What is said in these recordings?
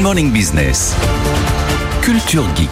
Morning Business. Culture Geek.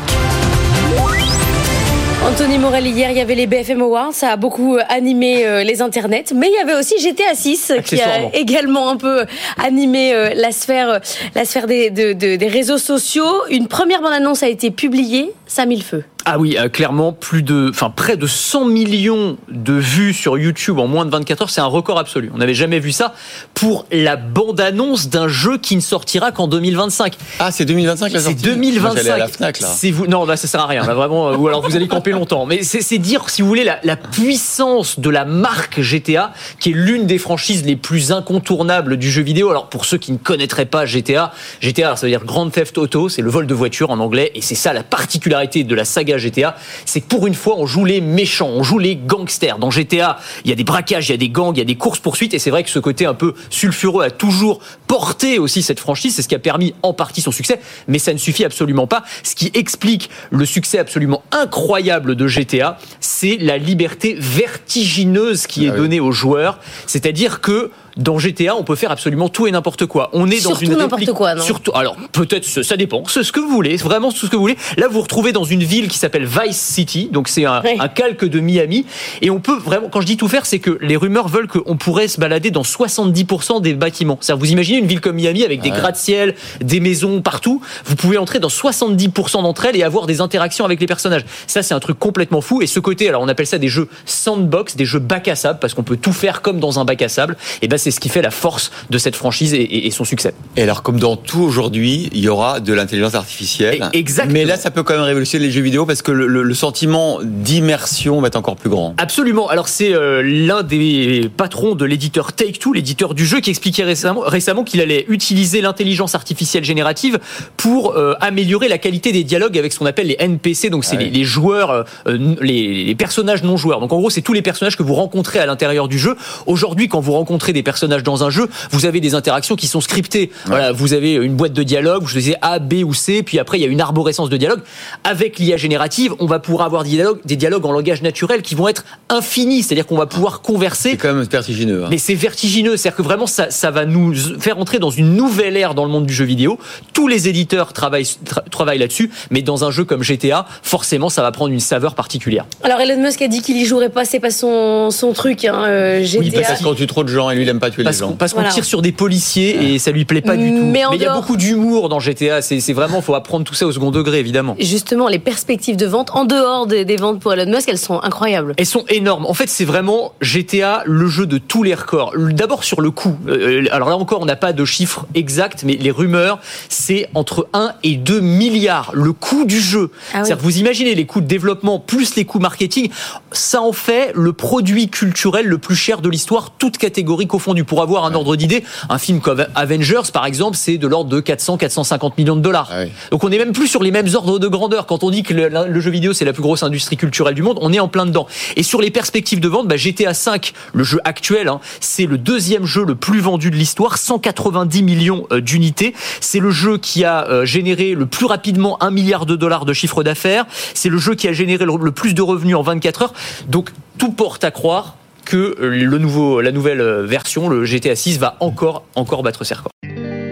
Anthony Morel, hier, il y avait les BFM Awards, ça a beaucoup euh, animé euh, les internets, mais il y avait aussi GTA 6 qui a également un peu animé euh, la sphère, la sphère des, des réseaux sociaux. Une première bande-annonce a été publiée, ça a mis le feu. Ah oui, euh, clairement, plus de, enfin, près de 100 millions de vues sur YouTube en moins de 24 heures, c'est un record absolu. On n'avait jamais vu ça pour la bande-annonce d'un jeu qui ne sortira qu'en 2025. Ah, c'est 2025 la sortie C'est 2025. à la Fnac, là. C'est vous, non, là, ça sert à rien, vraiment, euh, ou alors vous allez camper longtemps. Mais c'est dire, si vous voulez, la, la puissance de la marque GTA, qui est l'une des franchises les plus incontournables du jeu vidéo. Alors, pour ceux qui ne connaîtraient pas GTA, GTA, ça veut dire Grand Theft Auto, c'est le vol de voiture en anglais, et c'est ça la particularité de la saga GTA, c'est que pour une fois, on joue les méchants, on joue les gangsters. Dans GTA, il y a des braquages, il y a des gangs, il y a des courses-poursuites, et c'est vrai que ce côté un peu sulfureux a toujours porté aussi cette franchise, c'est ce qui a permis en partie son succès, mais ça ne suffit absolument pas. Ce qui explique le succès absolument incroyable de GTA, c'est la liberté vertigineuse qui ah est donnée aux joueurs, c'est-à-dire que dans GTA, on peut faire absolument tout et n'importe quoi. On est dans une n'importe quoi, non? Surtout, alors peut-être ça dépend, c'est ce que vous voulez, vraiment tout ce que vous voulez. Là, vous vous retrouvez dans une ville qui s'appelle Vice City, donc c'est un, calque de Miami, et on peut vraiment, quand je dis tout faire, c'est que les rumeurs veulent qu'on pourrait se balader dans 70% des bâtiments. cest vous imaginez une ville comme Miami avec des gratte-ciel, des maisons partout, vous pouvez entrer dans 70% d'entre elles et avoir des interactions avec les personnages. Ça, c'est un truc complètement fou. Et ce côté, alors on appelle ça des jeux sandbox, des jeux bac à sable, parce qu'on peut tout faire comme dans un bac à sable. Et ben c'est ce qui fait la force de cette franchise et, son succès. Et alors, comme dans tout aujourd'hui, il y aura de l'intelligence artificielle. Exactement. Mais là, ça peut quand même révolutionner les jeux vidéo parce que le, sentiment d'immersion va être encore plus grand. Absolument. Alors, c'est euh, l'un des patrons de l'éditeur Take-Two, l'éditeur du jeu, qui expliquait récemment, récemment qu'il allait utiliser l'intelligence artificielle générative pour euh, améliorer la qualité des dialogues avec ce qu'on appelle les NPC. Donc, c'est ah les, joueurs, euh, les, les personnages non joueurs. Donc, en gros, c'est tous les personnages que vous rencontrez à l'intérieur du jeu. Aujourd'hui, quand vous rencontrez des personnages dans un jeu, vous avez des interactions qui sont scriptées. Voilà, vous avez une boîte de dialogue, vous choisissez A, B ou C, puis après il y a une arborescence de dialogue. Avec l'IA générative, on va pouvoir avoir des dialogues, des dialogues en langage naturel qui vont être infinis, c'est-à-dire qu'on va pouvoir converser. C'est quand même vertigineux. Hein. Mais c'est vertigineux, c'est-à-dire que vraiment ça, ça va nous faire entrer dans une nouvelle ère dans le monde du jeu vidéo. Tous les éditeurs travaillent, travaillent là-dessus, mais dans un jeu comme GTA, forcément ça va prendre une saveur particulière. Alors Elon Musk a dit qu'il y jouerait pas, c'est pas son, son truc, hein, euh, GTA. Oui, parce qu'on tue trop de gens et lui il aime pas tuer les gens. Parce qu'on tire sur des policiers et ça lui plaît pas du tout. Mais, il y a beaucoup d'humour dans GTA. C'est vraiment, faut apprendre tout ça au second degré, évidemment. Justement, les perspectives de vente en dehors des, ventes pour Elon Musk, elles sont incroyables. Elles sont énormes. En fait, c'est vraiment GTA, le jeu de tous les records. D'abord sur le coût. Euh, alors là encore, on n'a pas de chiffres exacts, mais les rumeurs, c'est entre 1 et 2 milliards le coût du jeu. Ah cest vous imaginez les coûts de développement plus les coûts marketing, ça en fait le produit culturel le plus cher de l'histoire, toute catégorie confondue. Pour avoir un ordre d'idée, un film comme Avengers, par exemple, c'est de l'ordre de 400-450 millions de dollars. Ah Donc on n'est même plus sur les mêmes ordres de grandeur. Quand on dit que le, jeu vidéo c'est la plus grosse industrie culturelle du monde, on est en plein dedans. Et sur les perspectives de vente, bah, GTA 5, le jeu actuel, hein, c'est le deuxième jeu le plus vendu de l'histoire, 190 millions euh, d'unités. C'est le jeu qui a euh, généré le plus rapidement un milliard de dollars de chiffre d'affaires. C'est le jeu qui a généré le plus de revenus en 24 heures. Donc tout porte à croire que le nouveau, la nouvelle version, le GTA 6, va encore, encore battre ses records.